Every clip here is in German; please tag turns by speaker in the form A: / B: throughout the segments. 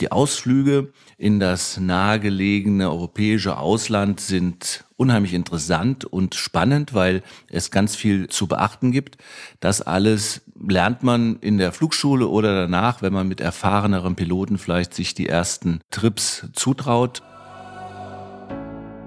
A: Die Ausflüge in das nahegelegene europäische Ausland sind unheimlich interessant und spannend, weil es ganz viel zu beachten gibt. Das alles lernt man in der Flugschule oder danach, wenn man mit erfahreneren Piloten vielleicht sich die ersten Trips zutraut.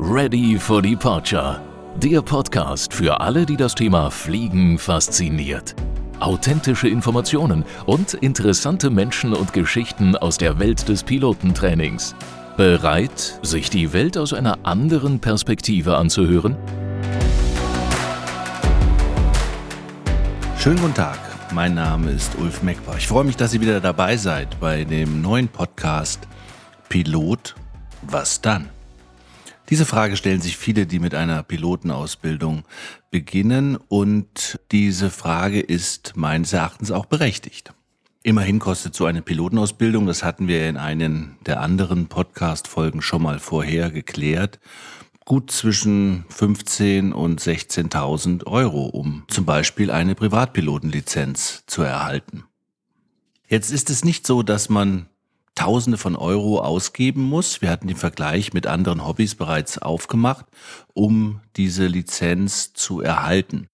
B: Ready for Departure. Der Podcast für alle, die das Thema Fliegen fasziniert authentische Informationen und interessante Menschen und Geschichten aus der Welt des Pilotentrainings. Bereit, sich die Welt aus einer anderen Perspektive anzuhören?
A: Schönen guten Tag, mein Name ist Ulf Meckbach. Ich freue mich, dass ihr wieder dabei seid bei dem neuen Podcast Pilot, was dann? Diese Frage stellen sich viele, die mit einer Pilotenausbildung beginnen und diese Frage ist meines Erachtens auch berechtigt. Immerhin kostet so eine Pilotenausbildung, das hatten wir in einem der anderen Podcast-Folgen schon mal vorher geklärt, gut zwischen 15 und 16.000 Euro, um zum Beispiel eine Privatpilotenlizenz zu erhalten. Jetzt ist es nicht so, dass man Tausende von Euro ausgeben muss. Wir hatten den Vergleich mit anderen Hobbys bereits aufgemacht, um diese Lizenz zu erhalten.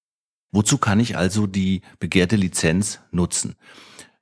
A: Wozu kann ich also die begehrte Lizenz nutzen?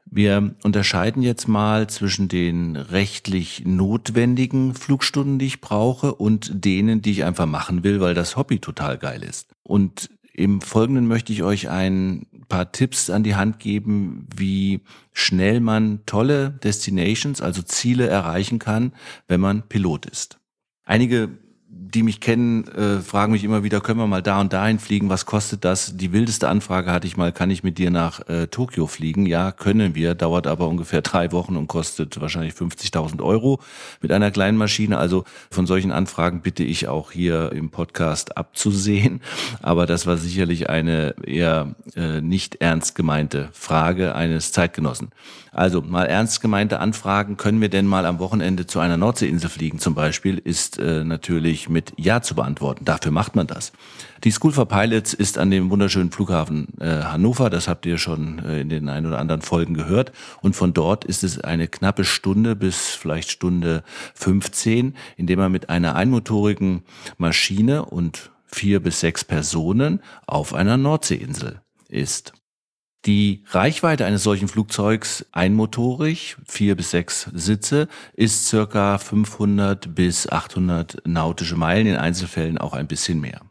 A: Wir unterscheiden jetzt mal zwischen den rechtlich notwendigen Flugstunden, die ich brauche, und denen, die ich einfach machen will, weil das Hobby total geil ist. Und im Folgenden möchte ich euch ein paar Tipps an die Hand geben, wie schnell man tolle Destinations, also Ziele erreichen kann, wenn man Pilot ist. Einige die mich kennen, äh, fragen mich immer wieder, können wir mal da und dahin fliegen? Was kostet das? Die wildeste Anfrage hatte ich mal, kann ich mit dir nach äh, Tokio fliegen? Ja, können wir, dauert aber ungefähr drei Wochen und kostet wahrscheinlich 50.000 Euro mit einer kleinen Maschine. Also von solchen Anfragen bitte ich auch hier im Podcast abzusehen. Aber das war sicherlich eine eher äh, nicht ernst gemeinte Frage eines Zeitgenossen. Also mal ernst gemeinte Anfragen, können wir denn mal am Wochenende zu einer Nordseeinsel fliegen zum Beispiel, ist äh, natürlich mit Ja zu beantworten. Dafür macht man das. Die School for Pilots ist an dem wunderschönen Flughafen äh, Hannover, das habt ihr schon äh, in den ein oder anderen Folgen gehört. Und von dort ist es eine knappe Stunde bis vielleicht Stunde 15, indem man mit einer einmotorigen Maschine und vier bis sechs Personen auf einer Nordseeinsel ist. Die Reichweite eines solchen Flugzeugs einmotorig, vier bis sechs Sitze, ist circa 500 bis 800 nautische Meilen, in Einzelfällen auch ein bisschen mehr.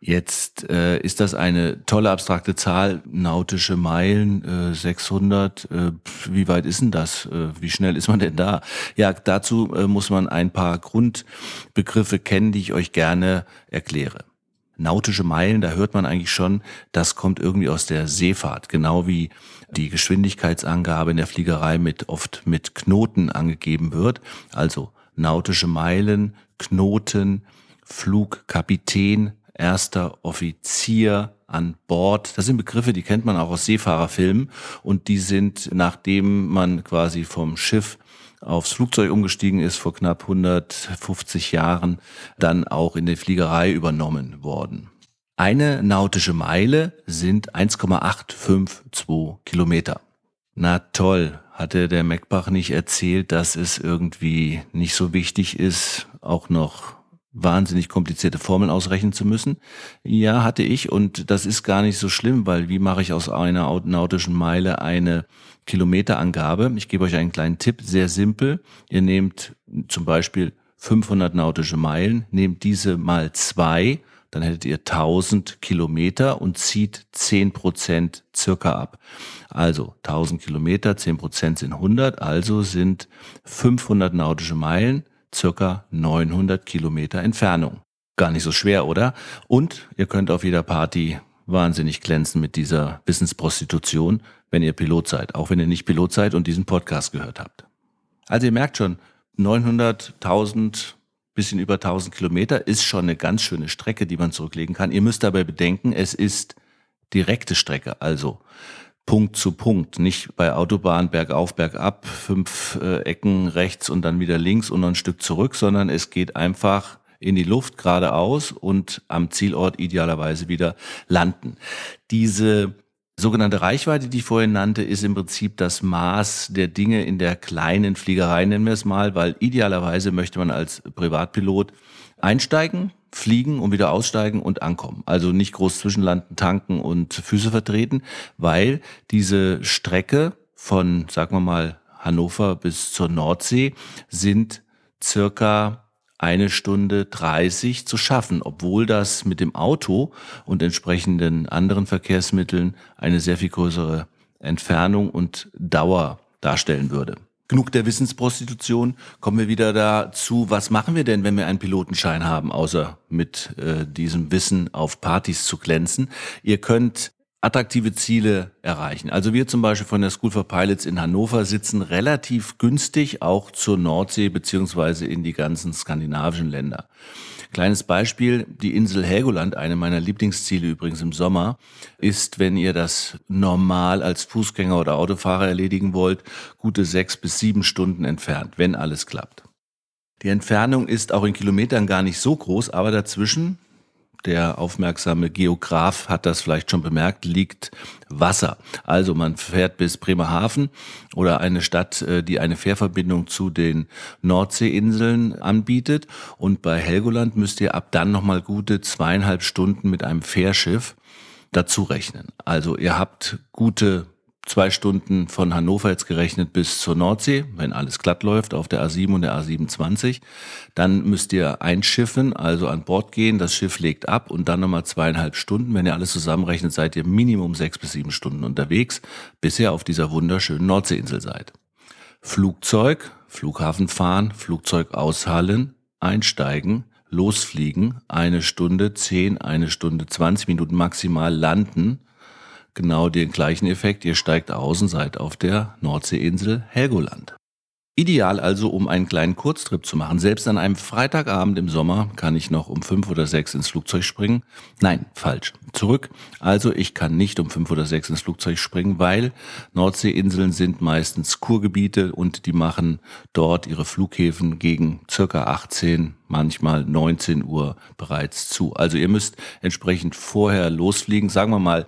A: Jetzt äh, ist das eine tolle abstrakte Zahl, nautische Meilen, äh, 600. Äh, wie weit ist denn das? Äh, wie schnell ist man denn da? Ja, dazu äh, muss man ein paar Grundbegriffe kennen, die ich euch gerne erkläre nautische Meilen, da hört man eigentlich schon, das kommt irgendwie aus der Seefahrt, genau wie die Geschwindigkeitsangabe in der Fliegerei mit oft mit Knoten angegeben wird. Also nautische Meilen, Knoten, Flugkapitän, erster Offizier an Bord. Das sind Begriffe, die kennt man auch aus Seefahrerfilmen und die sind, nachdem man quasi vom Schiff aufs Flugzeug umgestiegen ist vor knapp 150 Jahren, dann auch in der Fliegerei übernommen worden. Eine nautische Meile sind 1,852 Kilometer. Na toll, hatte der Meckbach nicht erzählt, dass es irgendwie nicht so wichtig ist, auch noch wahnsinnig komplizierte Formeln ausrechnen zu müssen. Ja, hatte ich und das ist gar nicht so schlimm, weil wie mache ich aus einer nautischen Meile eine Kilometerangabe? Ich gebe euch einen kleinen Tipp, sehr simpel. Ihr nehmt zum Beispiel 500 nautische Meilen, nehmt diese mal zwei, dann hättet ihr 1000 Kilometer und zieht 10 Prozent circa ab. Also 1000 Kilometer, 10 Prozent sind 100, also sind 500 nautische Meilen circa 900 Kilometer Entfernung. Gar nicht so schwer, oder? Und ihr könnt auf jeder Party wahnsinnig glänzen mit dieser Wissensprostitution, wenn ihr Pilot seid, auch wenn ihr nicht Pilot seid und diesen Podcast gehört habt. Also ihr merkt schon, 900, 1000, bisschen über 1000 Kilometer ist schon eine ganz schöne Strecke, die man zurücklegen kann. Ihr müsst dabei bedenken, es ist direkte Strecke, also Punkt zu Punkt, nicht bei Autobahn bergauf, bergab, fünf äh, Ecken rechts und dann wieder links und noch ein Stück zurück, sondern es geht einfach in die Luft geradeaus und am Zielort idealerweise wieder landen. Diese Sogenannte Reichweite, die ich vorhin nannte, ist im Prinzip das Maß der Dinge in der kleinen Fliegerei, nennen wir es mal, weil idealerweise möchte man als Privatpilot einsteigen, fliegen und wieder aussteigen und ankommen. Also nicht groß zwischenlanden, tanken und Füße vertreten, weil diese Strecke von, sagen wir mal, Hannover bis zur Nordsee sind circa eine Stunde 30 zu schaffen, obwohl das mit dem Auto und entsprechenden anderen Verkehrsmitteln eine sehr viel größere Entfernung und Dauer darstellen würde. Genug der Wissensprostitution. Kommen wir wieder dazu, was machen wir denn, wenn wir einen Pilotenschein haben, außer mit äh, diesem Wissen auf Partys zu glänzen? Ihr könnt attraktive Ziele erreichen. Also wir zum Beispiel von der School for Pilots in Hannover sitzen relativ günstig auch zur Nordsee beziehungsweise in die ganzen skandinavischen Länder. Kleines Beispiel, die Insel Helgoland, eine meiner Lieblingsziele übrigens im Sommer, ist, wenn ihr das normal als Fußgänger oder Autofahrer erledigen wollt, gute sechs bis sieben Stunden entfernt, wenn alles klappt. Die Entfernung ist auch in Kilometern gar nicht so groß, aber dazwischen der aufmerksame Geograf hat das vielleicht schon bemerkt, liegt Wasser. Also man fährt bis Bremerhaven oder eine Stadt, äh, die eine Fährverbindung zu den Nordseeinseln anbietet. Und bei Helgoland müsst ihr ab dann nochmal gute zweieinhalb Stunden mit einem Fährschiff dazu rechnen. Also ihr habt gute zwei Stunden von Hannover jetzt gerechnet bis zur Nordsee, wenn alles glatt läuft, auf der A7 und der A27. Dann müsst ihr einschiffen, also an Bord gehen, das Schiff legt ab und dann nochmal zweieinhalb Stunden. Wenn ihr alles zusammenrechnet, seid ihr Minimum sechs bis sieben Stunden unterwegs, bis ihr auf dieser wunderschönen Nordseeinsel seid. Flugzeug, Flughafen fahren, Flugzeug aushallen, einsteigen, losfliegen, eine Stunde zehn, eine Stunde zwanzig Minuten maximal landen, genau den gleichen Effekt. Ihr steigt aus und seid auf der Nordseeinsel Helgoland. Ideal also, um einen kleinen Kurztrip zu machen. Selbst an einem Freitagabend im Sommer kann ich noch um fünf oder sechs ins Flugzeug springen. Nein, falsch. Zurück. Also ich kann nicht um fünf oder sechs ins Flugzeug springen, weil Nordseeinseln sind meistens Kurgebiete und die machen dort ihre Flughäfen gegen circa 18, manchmal 19 Uhr bereits zu. Also ihr müsst entsprechend vorher losfliegen. Sagen wir mal,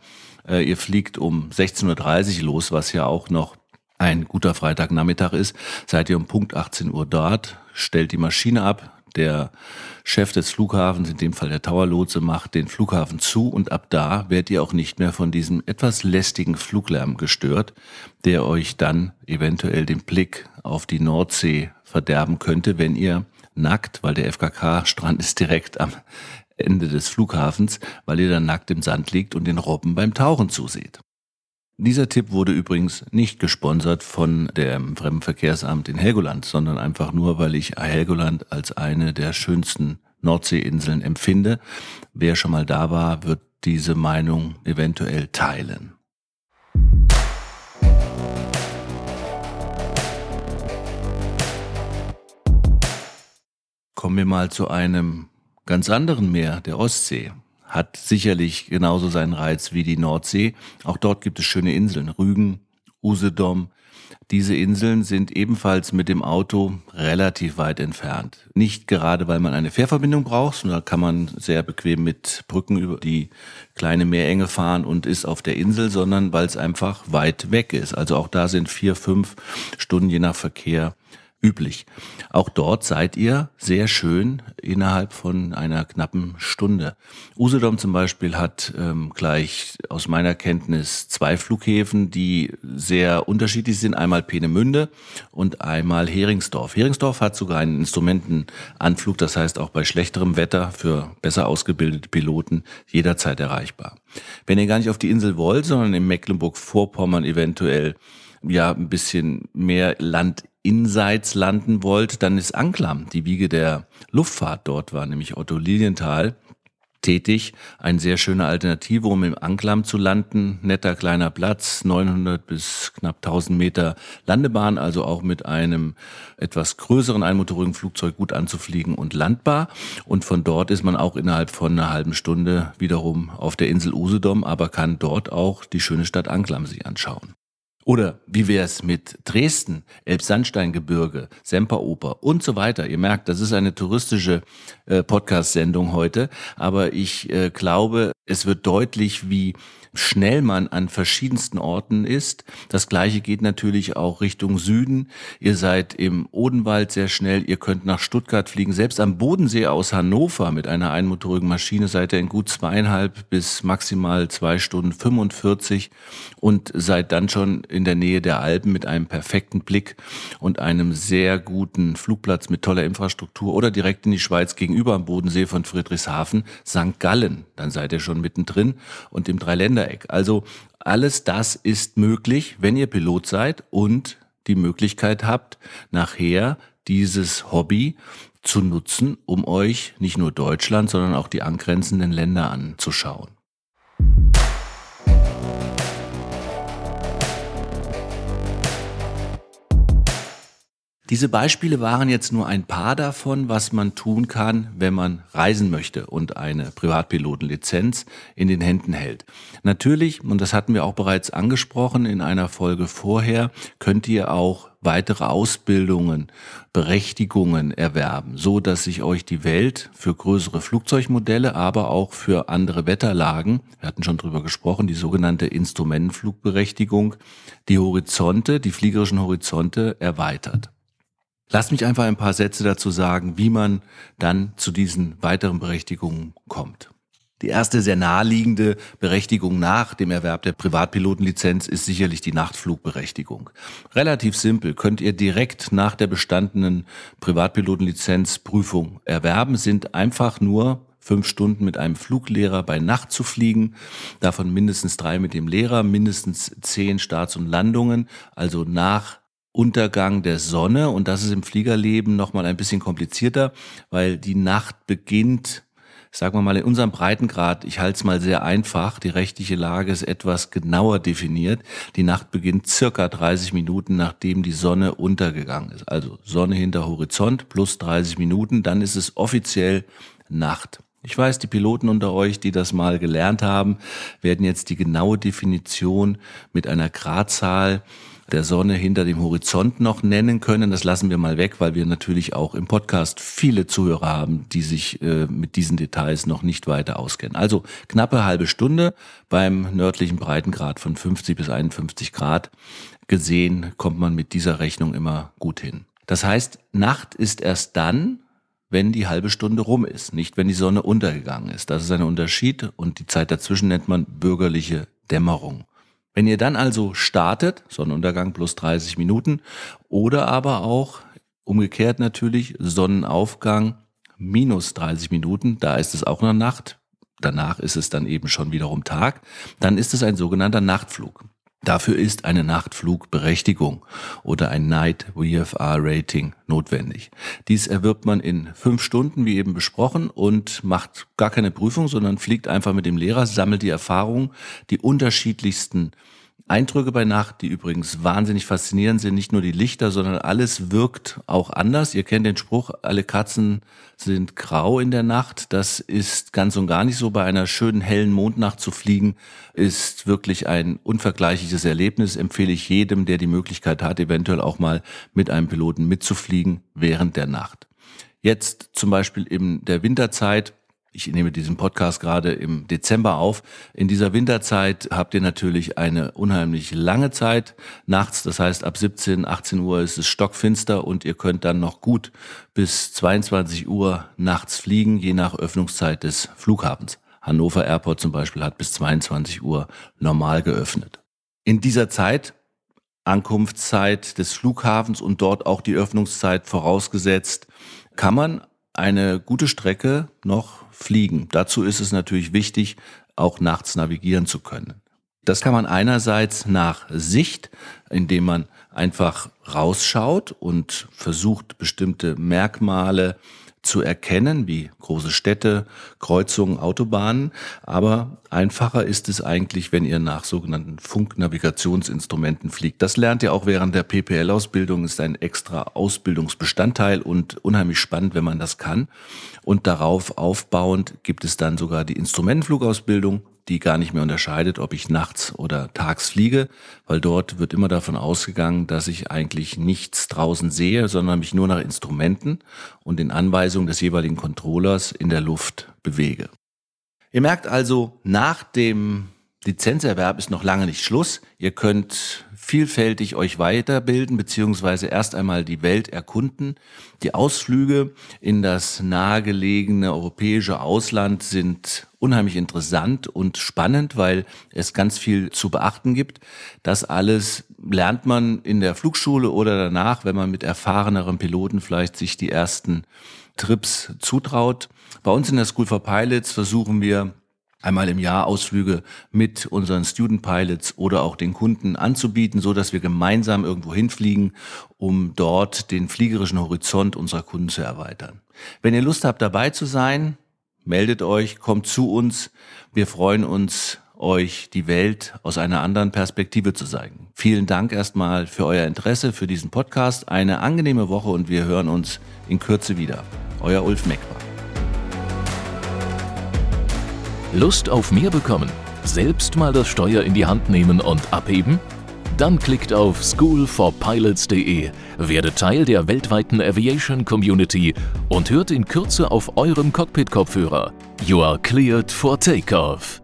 A: äh, ihr fliegt um 16.30 Uhr los, was ja auch noch ein guter Freitagnachmittag ist, seid ihr um Punkt 18 Uhr dort, stellt die Maschine ab, der Chef des Flughafens, in dem Fall der Towerlotse, macht den Flughafen zu und ab da werdet ihr auch nicht mehr von diesem etwas lästigen Fluglärm gestört, der euch dann eventuell den Blick auf die Nordsee verderben könnte, wenn ihr nackt, weil der FKK-Strand ist direkt am Ende des Flughafens, weil ihr dann nackt im Sand liegt und den Robben beim Tauchen zuseht. Dieser Tipp wurde übrigens nicht gesponsert von dem Fremdenverkehrsamt in Helgoland, sondern einfach nur, weil ich Helgoland als eine der schönsten Nordseeinseln empfinde. Wer schon mal da war, wird diese Meinung eventuell teilen. Kommen wir mal zu einem ganz anderen Meer, der Ostsee, hat sicherlich genauso seinen Reiz wie die Nordsee. Auch dort gibt es schöne Inseln, Rügen, Usedom. Diese Inseln sind ebenfalls mit dem Auto relativ weit entfernt. Nicht gerade, weil man eine Fährverbindung braucht, sondern kann man sehr bequem mit Brücken über die kleine Meerenge fahren und ist auf der Insel, sondern weil es einfach weit weg ist. Also auch da sind vier, fünf Stunden je nach Verkehr üblich. Auch dort seid ihr sehr schön innerhalb von einer knappen Stunde. Usedom zum Beispiel hat ähm, gleich aus meiner Kenntnis zwei Flughäfen, die sehr unterschiedlich sind. Einmal Peenemünde und einmal Heringsdorf. Heringsdorf hat sogar einen Instrumentenanflug, das heißt auch bei schlechterem Wetter für besser ausgebildete Piloten jederzeit erreichbar. Wenn ihr gar nicht auf die Insel wollt, sondern in Mecklenburg-Vorpommern eventuell ja ein bisschen mehr Land Insights landen wollt, dann ist Anklam, die Wiege der Luftfahrt dort war, nämlich Otto Lilienthal, tätig. Eine sehr schöne Alternative, um im Anklam zu landen. Netter kleiner Platz, 900 bis knapp 1000 Meter Landebahn, also auch mit einem etwas größeren einmotorigen Flugzeug gut anzufliegen und landbar. Und von dort ist man auch innerhalb von einer halben Stunde wiederum auf der Insel Usedom, aber kann dort auch die schöne Stadt Anklam sich anschauen. Oder wie wäre es mit Dresden, Elbsandsteingebirge, Semperoper und so weiter. Ihr merkt, das ist eine touristische äh, Podcast-Sendung heute, aber ich äh, glaube, es wird deutlich, wie schnell man an verschiedensten Orten ist. Das gleiche geht natürlich auch Richtung Süden. Ihr seid im Odenwald sehr schnell, ihr könnt nach Stuttgart fliegen. Selbst am Bodensee aus Hannover mit einer einmotorigen Maschine seid ihr in gut zweieinhalb bis maximal zwei Stunden 45 und seid dann schon in der Nähe der Alpen mit einem perfekten Blick und einem sehr guten Flugplatz mit toller Infrastruktur oder direkt in die Schweiz gegenüber am Bodensee von Friedrichshafen, St. Gallen. Dann seid ihr schon mittendrin und im Dreiländereck. Also alles das ist möglich, wenn ihr Pilot seid und die Möglichkeit habt, nachher dieses Hobby zu nutzen, um euch nicht nur Deutschland, sondern auch die angrenzenden Länder anzuschauen. Diese Beispiele waren jetzt nur ein paar davon, was man tun kann, wenn man reisen möchte und eine Privatpilotenlizenz in den Händen hält. Natürlich, und das hatten wir auch bereits angesprochen in einer Folge vorher, könnt ihr auch weitere Ausbildungen, Berechtigungen erwerben, so dass sich euch die Welt für größere Flugzeugmodelle, aber auch für andere Wetterlagen, wir hatten schon drüber gesprochen, die sogenannte Instrumentenflugberechtigung, die Horizonte, die fliegerischen Horizonte erweitert. Lass mich einfach ein paar Sätze dazu sagen, wie man dann zu diesen weiteren Berechtigungen kommt. Die erste sehr naheliegende Berechtigung nach dem Erwerb der Privatpilotenlizenz ist sicherlich die Nachtflugberechtigung. Relativ simpel, könnt ihr direkt nach der bestandenen Privatpilotenlizenzprüfung erwerben, sind einfach nur fünf Stunden mit einem Fluglehrer bei Nacht zu fliegen, davon mindestens drei mit dem Lehrer, mindestens zehn Starts und Landungen, also nach Untergang der Sonne und das ist im Fliegerleben nochmal ein bisschen komplizierter, weil die Nacht beginnt, sagen wir mal in unserem Breitengrad, ich halte es mal sehr einfach, die rechtliche Lage ist etwas genauer definiert. Die Nacht beginnt circa 30 Minuten, nachdem die Sonne untergegangen ist. Also Sonne hinter Horizont plus 30 Minuten, dann ist es offiziell Nacht. Ich weiß, die Piloten unter euch, die das mal gelernt haben, werden jetzt die genaue Definition mit einer Gradzahl der Sonne hinter dem Horizont noch nennen können. Das lassen wir mal weg, weil wir natürlich auch im Podcast viele Zuhörer haben, die sich äh, mit diesen Details noch nicht weiter auskennen. Also knappe halbe Stunde beim nördlichen Breitengrad von 50 bis 51 Grad gesehen, kommt man mit dieser Rechnung immer gut hin. Das heißt, Nacht ist erst dann, wenn die halbe Stunde rum ist, nicht wenn die Sonne untergegangen ist. Das ist ein Unterschied und die Zeit dazwischen nennt man bürgerliche Dämmerung. Wenn ihr dann also startet, Sonnenuntergang plus 30 Minuten, oder aber auch umgekehrt natürlich Sonnenaufgang minus 30 Minuten, da ist es auch noch Nacht, danach ist es dann eben schon wiederum Tag, dann ist es ein sogenannter Nachtflug. Dafür ist eine Nachtflugberechtigung oder ein Night VFR Rating notwendig. Dies erwirbt man in fünf Stunden, wie eben besprochen, und macht gar keine Prüfung, sondern fliegt einfach mit dem Lehrer, sammelt die Erfahrung, die unterschiedlichsten Eindrücke bei Nacht, die übrigens wahnsinnig faszinierend sind. Nicht nur die Lichter, sondern alles wirkt auch anders. Ihr kennt den Spruch, alle Katzen sind grau in der Nacht. Das ist ganz und gar nicht so. Bei einer schönen hellen Mondnacht zu fliegen, ist wirklich ein unvergleichliches Erlebnis. Empfehle ich jedem, der die Möglichkeit hat, eventuell auch mal mit einem Piloten mitzufliegen während der Nacht. Jetzt zum Beispiel in der Winterzeit ich nehme diesen Podcast gerade im Dezember auf. In dieser Winterzeit habt ihr natürlich eine unheimlich lange Zeit nachts. Das heißt, ab 17, 18 Uhr ist es stockfinster und ihr könnt dann noch gut bis 22 Uhr nachts fliegen, je nach Öffnungszeit des Flughafens. Hannover Airport zum Beispiel hat bis 22 Uhr normal geöffnet. In dieser Zeit Ankunftszeit des Flughafens und dort auch die Öffnungszeit vorausgesetzt, kann man eine gute Strecke noch fliegen. Dazu ist es natürlich wichtig, auch nachts navigieren zu können. Das kann man einerseits nach Sicht, indem man einfach rausschaut und versucht, bestimmte Merkmale zu erkennen, wie große Städte, Kreuzungen, Autobahnen. Aber einfacher ist es eigentlich, wenn ihr nach sogenannten Funknavigationsinstrumenten fliegt. Das lernt ihr auch während der PPL-Ausbildung, ist ein extra Ausbildungsbestandteil und unheimlich spannend, wenn man das kann. Und darauf aufbauend gibt es dann sogar die Instrumentenflugausbildung, die gar nicht mehr unterscheidet, ob ich nachts oder tags fliege, weil dort wird immer davon ausgegangen, dass ich eigentlich nichts draußen sehe, sondern mich nur nach Instrumenten und den Anweisungen des jeweiligen Controllers in der Luft bewege. Ihr merkt also, nach dem Lizenzerwerb ist noch lange nicht Schluss. Ihr könnt vielfältig euch weiterbilden beziehungsweise erst einmal die Welt erkunden. Die Ausflüge in das nahegelegene europäische Ausland sind unheimlich interessant und spannend, weil es ganz viel zu beachten gibt. Das alles lernt man in der Flugschule oder danach, wenn man mit erfahreneren Piloten vielleicht sich die ersten Trips zutraut. Bei uns in der School for Pilots versuchen wir einmal im Jahr Ausflüge mit unseren Student Pilots oder auch den Kunden anzubieten, so dass wir gemeinsam irgendwo hinfliegen, um dort den fliegerischen Horizont unserer Kunden zu erweitern. Wenn ihr Lust habt, dabei zu sein, meldet euch, kommt zu uns. Wir freuen uns, euch die Welt aus einer anderen Perspektive zu zeigen. Vielen Dank erstmal für euer Interesse für diesen Podcast. Eine angenehme Woche und wir hören uns in Kürze wieder. Euer Ulf Meckbar.
B: Lust auf mehr bekommen? Selbst mal das Steuer in die Hand nehmen und abheben? Dann klickt auf schoolforpilots.de, werdet Teil der weltweiten Aviation Community und hört in Kürze auf eurem Cockpit-Kopfhörer. You are cleared for takeoff.